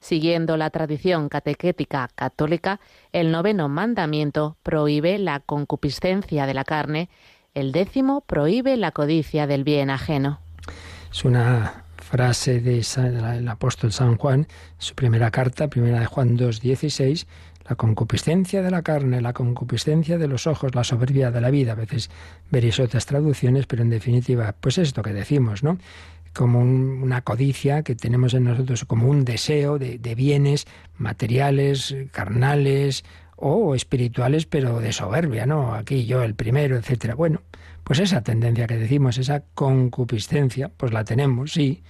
Siguiendo la tradición catequética católica, el noveno mandamiento prohíbe la concupiscencia de la carne, el décimo prohíbe la codicia del bien ajeno. Es una frase del apóstol San Juan, su primera carta, primera de Juan 2.16, la concupiscencia de la carne, la concupiscencia de los ojos, la soberbia de la vida. A veces veréis otras traducciones, pero en definitiva, pues esto que decimos, ¿no? como una codicia que tenemos en nosotros, como un deseo de, de bienes materiales, carnales o espirituales, pero de soberbia, ¿no? Aquí yo el primero, etcétera. Bueno, pues esa tendencia que decimos, esa concupiscencia, pues la tenemos, sí,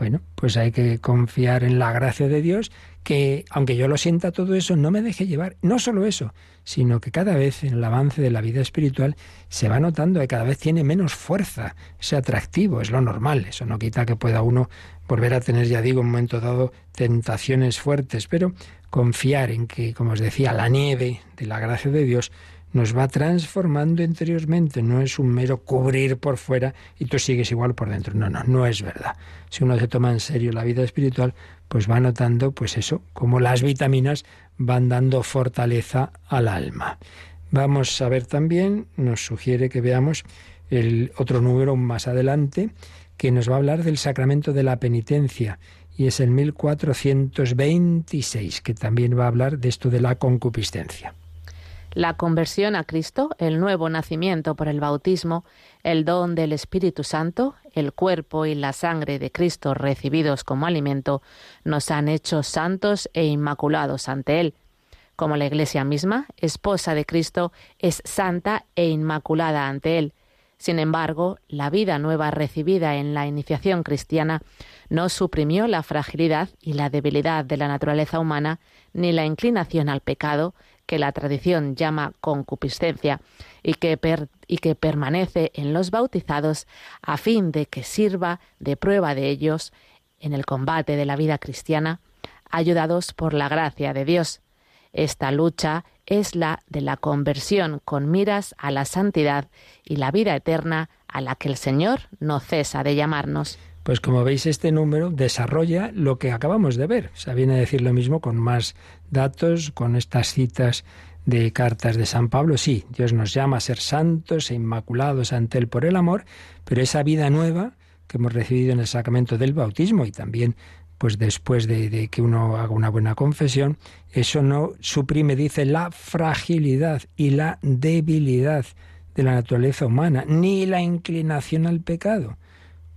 bueno, pues hay que confiar en la gracia de Dios, que aunque yo lo sienta todo eso, no me deje llevar. No solo eso, sino que cada vez en el avance de la vida espiritual se va notando que cada vez tiene menos fuerza, ese atractivo, es lo normal. Eso no quita que pueda uno volver a tener, ya digo, un momento dado tentaciones fuertes, pero confiar en que, como os decía, la nieve de la gracia de Dios nos va transformando interiormente, no es un mero cubrir por fuera y tú sigues igual por dentro. No, no, no es verdad. Si uno se toma en serio la vida espiritual, pues va notando, pues eso, como las vitaminas van dando fortaleza al alma. Vamos a ver también, nos sugiere que veamos el otro número más adelante, que nos va a hablar del sacramento de la penitencia, y es el 1426, que también va a hablar de esto de la concupiscencia. La conversión a Cristo, el nuevo nacimiento por el bautismo, el don del Espíritu Santo, el cuerpo y la sangre de Cristo recibidos como alimento, nos han hecho santos e inmaculados ante Él. Como la Iglesia misma, esposa de Cristo, es santa e inmaculada ante Él. Sin embargo, la vida nueva recibida en la iniciación cristiana no suprimió la fragilidad y la debilidad de la naturaleza humana, ni la inclinación al pecado, que la tradición llama concupiscencia y que, y que permanece en los bautizados a fin de que sirva de prueba de ellos en el combate de la vida cristiana, ayudados por la gracia de Dios. Esta lucha es la de la conversión con miras a la santidad y la vida eterna a la que el Señor no cesa de llamarnos. Pues como veis, este número desarrolla lo que acabamos de ver. O sea, viene a decir lo mismo con más datos, con estas citas de cartas de San Pablo. Sí, Dios nos llama a ser santos e inmaculados ante Él por el amor, pero esa vida nueva que hemos recibido en el sacramento del bautismo y también pues después de, de, que uno haga una buena confesión, eso no suprime, dice, la fragilidad y la debilidad de la naturaleza humana, ni la inclinación al pecado.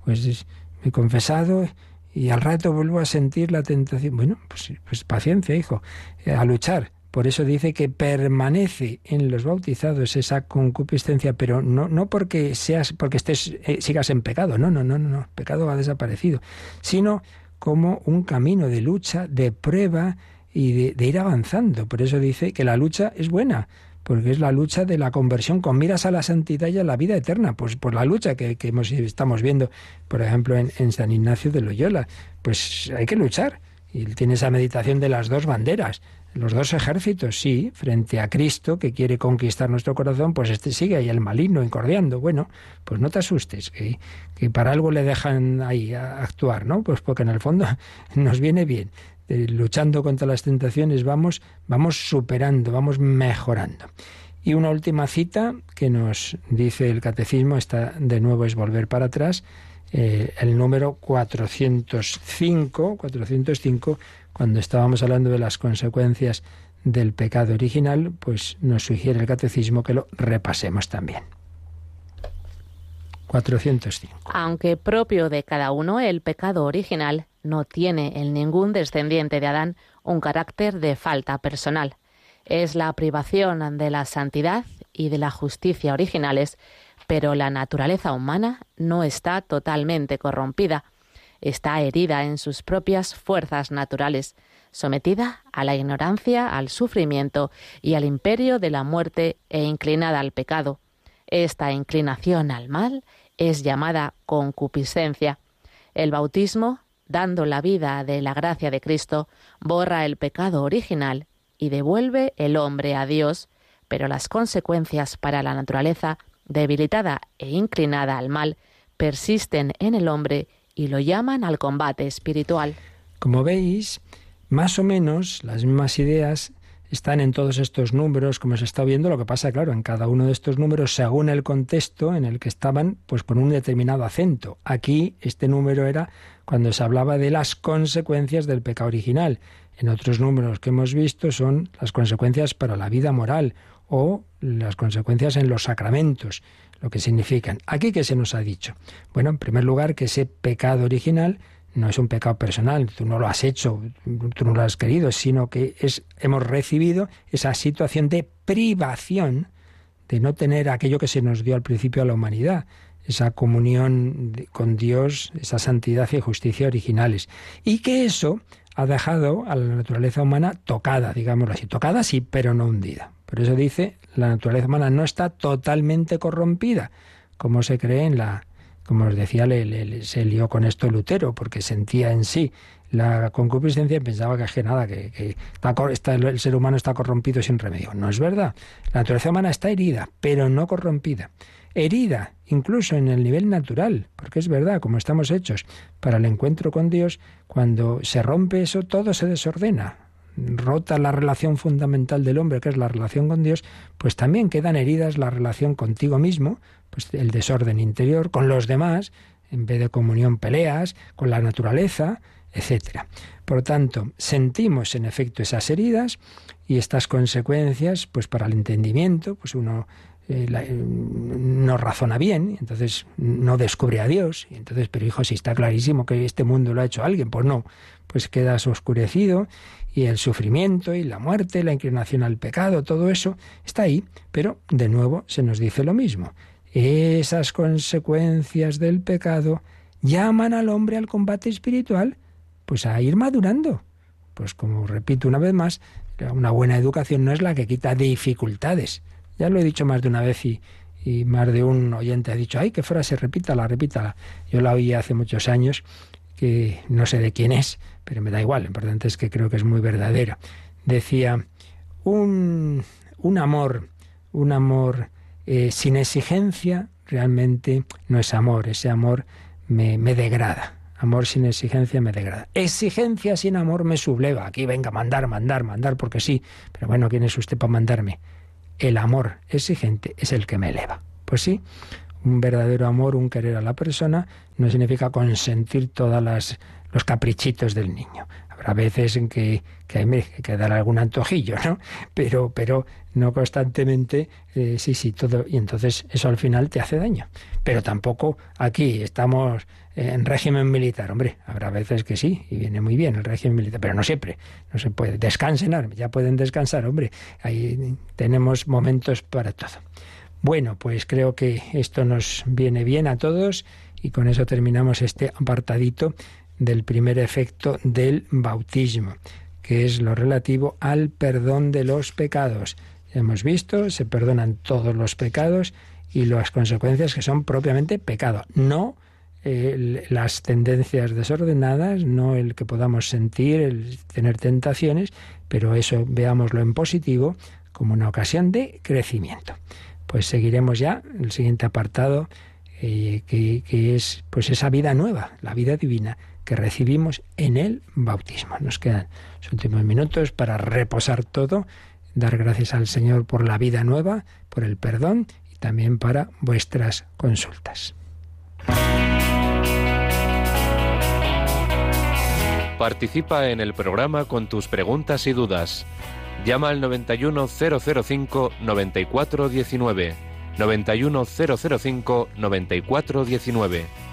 Pues me he confesado y al rato vuelvo a sentir la tentación. Bueno, pues, pues paciencia, hijo, eh, a luchar. Por eso dice que permanece en los bautizados esa concupiscencia, pero no, no porque seas, porque estés, eh, sigas en pecado, no, no, no, no, el pecado ha desaparecido, sino como un camino de lucha, de prueba y de ir avanzando. Por eso dice que la lucha es buena, porque es la lucha de la conversión con miras a la santidad y a la vida eterna. Pues por la lucha que, hemos, estamos viendo, por ejemplo, en, San Ignacio de Loyola. Pues hay que luchar. Y tiene esa meditación de las dos banderas, los dos ejércitos, sí, frente a Cristo que quiere conquistar nuestro corazón, pues este sigue ahí el maligno incordiando. Bueno, pues no te asustes, que, que para algo le dejan ahí actuar, ¿no? Pues porque en el fondo nos viene bien. Eh, luchando contra las tentaciones, vamos, vamos superando, vamos mejorando. Y una última cita que nos dice el catecismo, esta de nuevo es volver para atrás, eh, el número 405, 405, cuando estábamos hablando de las consecuencias del pecado original, pues nos sugiere el catecismo que lo repasemos también. 405. Aunque propio de cada uno, el pecado original no tiene en ningún descendiente de Adán un carácter de falta personal. Es la privación de la santidad y de la justicia originales, pero la naturaleza humana no está totalmente corrompida. Está herida en sus propias fuerzas naturales, sometida a la ignorancia, al sufrimiento y al imperio de la muerte e inclinada al pecado. Esta inclinación al mal es llamada concupiscencia. El bautismo dando la vida de la gracia de Cristo, borra el pecado original y devuelve el hombre a Dios, pero las consecuencias para la naturaleza, debilitada e inclinada al mal, persisten en el hombre y lo llaman al combate espiritual. Como veis, más o menos las mismas ideas están en todos estos números, como se está viendo, lo que pasa, claro, en cada uno de estos números, según el contexto en el que estaban, pues con un determinado acento. Aquí este número era cuando se hablaba de las consecuencias del pecado original. En otros números que hemos visto son las consecuencias para la vida moral o las consecuencias en los sacramentos, lo que significan. Aquí, ¿qué se nos ha dicho? Bueno, en primer lugar, que ese pecado original no es un pecado personal, tú no lo has hecho, tú no lo has querido, sino que es, hemos recibido esa situación de privación de no tener aquello que se nos dio al principio a la humanidad, esa comunión con Dios, esa santidad y justicia originales. Y que eso ha dejado a la naturaleza humana tocada, digámoslo así, tocada sí, pero no hundida. Por eso dice, la naturaleza humana no está totalmente corrompida, como se cree en la, como os decía, le, se lió con esto Lutero, porque sentía en sí la concupiscencia y pensaba que, que nada, que, está, el ser humano está corrompido sin remedio. No es verdad. La naturaleza humana está herida, pero no corrompida. Herida, incluso en el nivel natural, porque es verdad, como estamos hechos para el encuentro con Dios, cuando se rompe eso, todo se desordena rota la relación fundamental del hombre, que es la relación con Dios, pues también quedan heridas la relación contigo mismo, pues el desorden interior, con los demás, en vez de comunión peleas, con la naturaleza, etcétera. Por lo tanto, sentimos en efecto esas heridas y estas consecuencias, pues para el entendimiento, pues uno eh, eh, no razona bien, entonces no descubre a Dios, y entonces, pero hijo, si está clarísimo que este mundo lo ha hecho alguien, pues no, pues quedas oscurecido y el sufrimiento y la muerte, la inclinación al pecado, todo eso está ahí, pero de nuevo se nos dice lo mismo. Esas consecuencias del pecado llaman al hombre al combate espiritual, pues a ir madurando. Pues como repito una vez más, una buena educación no es la que quita dificultades. Ya lo he dicho más de una vez y, y más de un oyente ha dicho, ay, qué frase, repítala, repítala. Yo la oí hace muchos años, que no sé de quién es, pero me da igual, lo importante es que creo que es muy verdadera. Decía, un, un amor, un amor eh, sin exigencia realmente no es amor, ese amor me, me degrada. Amor sin exigencia me degrada. Exigencia sin amor me subleva. Aquí venga, mandar, mandar, mandar, porque sí. Pero bueno, ¿quién es usted para mandarme? El amor exigente es el que me eleva. Pues sí, un verdadero amor, un querer a la persona, no significa consentir todas las los caprichitos del niño. Habrá veces en que, hay que dar algún antojillo, ¿no? Pero, pero no constantemente, eh, sí, sí, todo. Y entonces eso al final te hace daño. Pero tampoco aquí estamos en régimen militar. Hombre, habrá veces que sí, y viene muy bien el régimen militar, pero no siempre. No se puede. Descansen, ya pueden descansar, hombre. Ahí tenemos momentos para todo. Bueno, pues creo que esto nos viene bien a todos y con eso terminamos este apartadito del primer efecto del bautismo, que es lo relativo al perdón de los pecados. Hemos visto, se perdonan todos los pecados y las consecuencias que son propiamente pecado, no las tendencias desordenadas, no el que podamos sentir, el tener tentaciones, pero eso veámoslo en positivo como una ocasión de crecimiento. Pues seguiremos ya el siguiente apartado, eh, que, que, es pues esa vida nueva, la vida divina que recibimos en el bautismo. Nos quedan los últimos minutos para reposar todo, dar gracias al Señor por la vida nueva, por el perdón y también para vuestras consultas. Participa en el programa con tus preguntas y dudas. Llama al 91005 9419.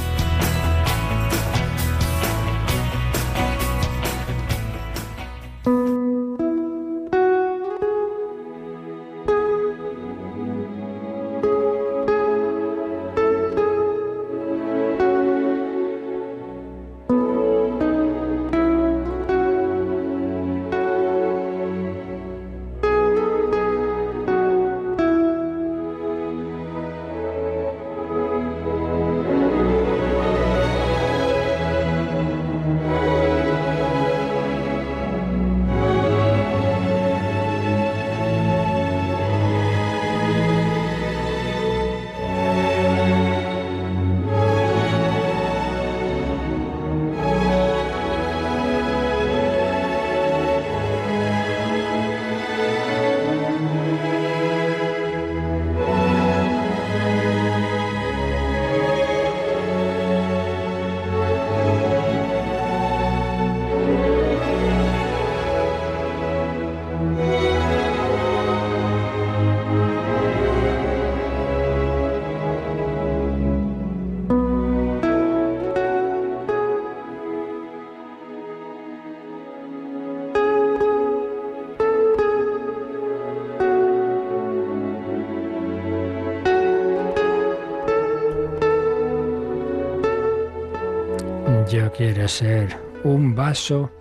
quiere ser un vaso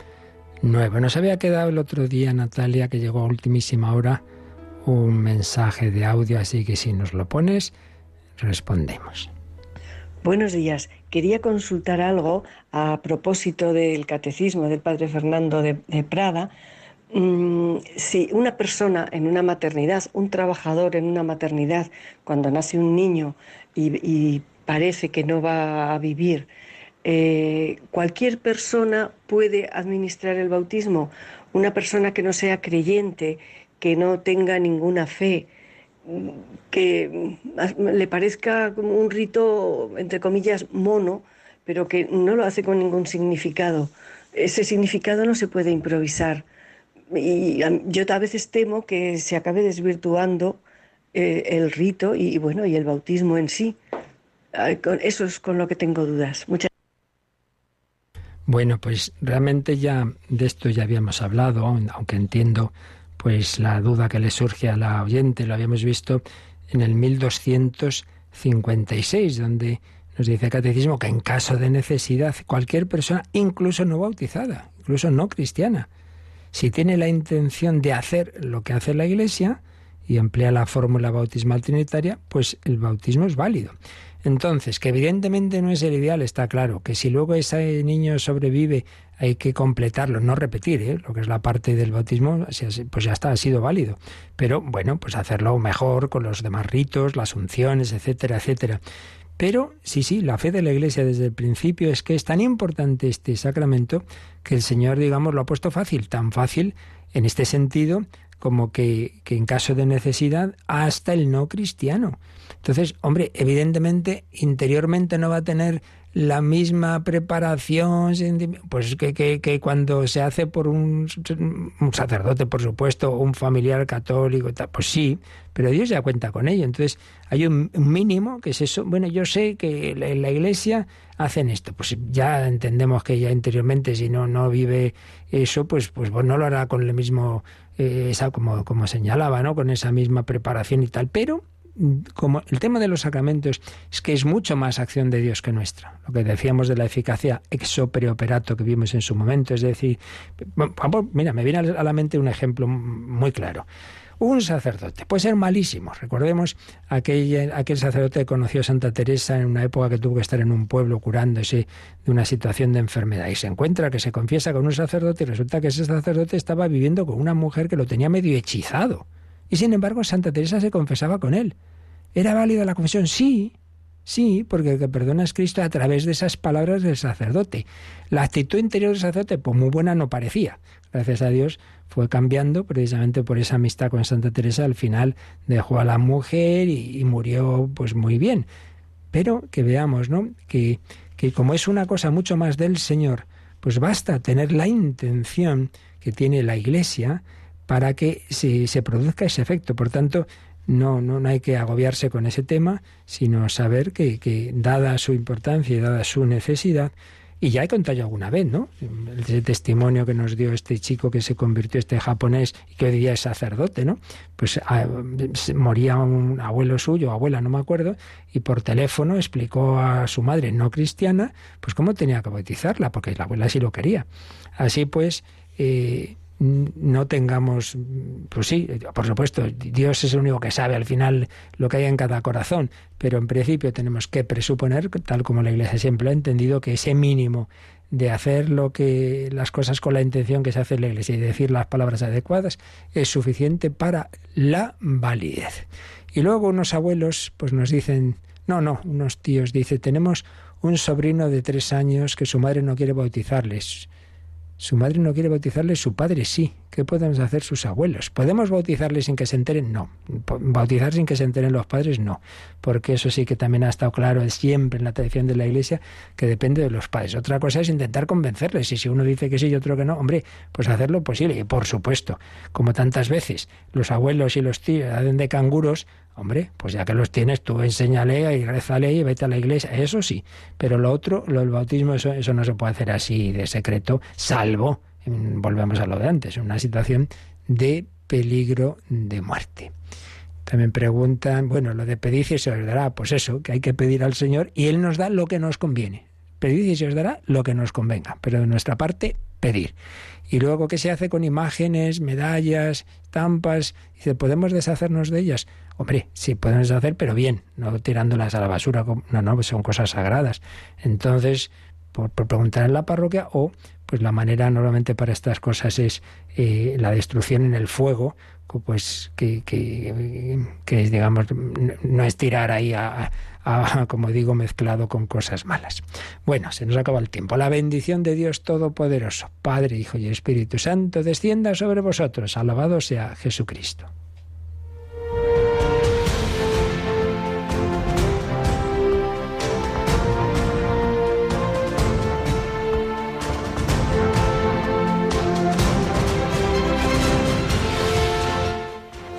nuevo. Nos había quedado el otro día, Natalia, que llegó a ultimísima hora, un mensaje de audio, así que si nos lo pones, respondemos. Buenos días. Quería consultar algo a propósito del catecismo del padre Fernando de, Prada. Mm, si una persona en una maternidad, un trabajador en una maternidad, cuando nace un niño y parece que no va a vivir, eh, cualquier persona puede administrar el bautismo, una persona que no sea creyente, que no tenga ninguna fe, que le parezca como un rito, entre comillas, mono, pero que no lo hace con ningún significado. Ese significado no se puede improvisar. Y yo a veces temo que se acabe desvirtuando eh, el rito y, bueno, y el bautismo en sí. Eso es con lo que tengo dudas. Muchas bueno, pues realmente ya de esto ya habíamos hablado, aunque entiendo pues la duda que le surge a la oyente, lo habíamos visto en el 1256, donde nos dice el catecismo que en caso de necesidad cualquier persona, incluso no bautizada, incluso no cristiana, si tiene la intención de hacer lo que hace la Iglesia y emplea la fórmula bautismal trinitaria, pues el bautismo es válido. Entonces, que evidentemente no es el ideal, está claro, que si luego ese niño sobrevive hay que completarlo, no repetir, ¿eh? lo que es la parte del bautismo, pues ya está, ha sido válido. Pero bueno, pues hacerlo mejor con los demás ritos, las unciones, etcétera, etcétera. Pero sí, sí, la fe de la Iglesia desde el principio es que es tan importante este sacramento que el Señor, digamos, lo ha puesto fácil, tan fácil en este sentido como que, que en caso de necesidad hasta el no cristiano. Entonces, hombre, evidentemente interiormente no va a tener la misma preparación, pues que, que, cuando se hace por un, un, sacerdote, por supuesto, un familiar católico, pues sí, pero Dios ya cuenta con ello. Entonces hay un, mínimo que es eso. Bueno, yo sé que en la iglesia hacen esto, pues ya entendemos que ya interiormente si no no vive eso, pues pues no lo hará con el mismo eh, esa como como señalaba, ¿no? Con esa misma preparación y tal, pero como el tema de los sacramentos es que es mucho más acción de Dios que nuestra. Lo que decíamos de la eficacia ex opere operato que vimos en su momento, es decir, mira, me viene a la mente un ejemplo muy claro. Un sacerdote puede ser malísimo. Recordemos aquel, aquel sacerdote que conoció a Santa Teresa en una época que tuvo que estar en un pueblo curándose de una situación de enfermedad y se encuentra que se confiesa con un sacerdote y resulta que ese sacerdote estaba viviendo con una mujer que lo tenía medio hechizado. Y sin embargo Santa Teresa se confesaba con él. ¿Era válida la confesión? Sí, sí, porque el que perdona es Cristo a través de esas palabras del sacerdote. La actitud interior del sacerdote, pues muy buena no parecía. Gracias a Dios fue cambiando precisamente por esa amistad con Santa Teresa. Al final dejó a la mujer y, murió pues muy bien. Pero que veamos, ¿no? Que, que como es una cosa mucho más del Señor, pues basta tener la intención que tiene la Iglesia para que se, se produzca ese efecto. Por tanto, no, no, no hay que agobiarse con ese tema, sino saber que, que dada su importancia y dada su necesidad, y ya he contado alguna vez, ¿no? Ese testimonio que nos dio este chico que se convirtió, este japonés, que hoy día es sacerdote, ¿no? Pues ah, moría un abuelo suyo, abuela, no me acuerdo, y por teléfono explicó a su madre no cristiana, pues cómo tenía que bautizarla, porque la abuela sí lo quería. Así pues, eh, no tengamos, pues sí, por supuesto, Dios es el único que sabe al final lo que hay en cada corazón, pero en principio tenemos que presuponer, tal como la Iglesia siempre ha entendido, que ese mínimo de hacer lo que las cosas con la intención que se hace en la Iglesia y decir las palabras adecuadas es suficiente para la validez. Y luego unos abuelos pues nos dicen, no, no, unos tíos dice, tenemos un sobrino de tres años que su madre no quiere bautizarles su madre no quiere bautizarle, su padre sí. ¿Qué podemos hacer sus abuelos? ¿Podemos bautizarle sin que se enteren? No. Bautizar sin que se enteren los padres, no. Porque eso sí que también ha estado claro siempre en la tradición de la Iglesia, que depende de los padres. Otra cosa es intentar convencerles. Y si uno dice que sí y otro que no, hombre, pues hacer lo posible. Y por supuesto, como tantas veces, los abuelos y los tíos hacen de canguros, Hombre, pues ya que los tienes, tú enséñale y rézale y vete a la iglesia. Eso sí. Pero lo otro, lo del bautismo, eso, no se puede hacer así de secreto, salvo, volvemos a lo de antes, una situación de peligro de muerte. También preguntan, bueno, lo de pedir y se os dará, pues eso, que hay que pedir al Señor y Él nos da lo que nos conviene. Pedid y se os dará lo que nos convenga, pero de nuestra parte, pedir. Y luego, ¿qué se hace con imágenes, medallas, estampas? Dice, ¿podemos deshacernos de ellas? Hombre, sí podemos hacer, pero bien, no tirándolas a la basura. No, no, son cosas sagradas. Entonces, por, preguntar en la parroquia o pues la manera normalmente para estas cosas es eh, la destrucción en el fuego, pues que, que, que digamos no es tirar ahí a, a, como digo, mezclado con cosas malas. Bueno, se nos acaba el tiempo. La bendición de Dios Todopoderoso, Padre, Hijo y Espíritu Santo, descienda sobre vosotros. Alabado sea Jesucristo.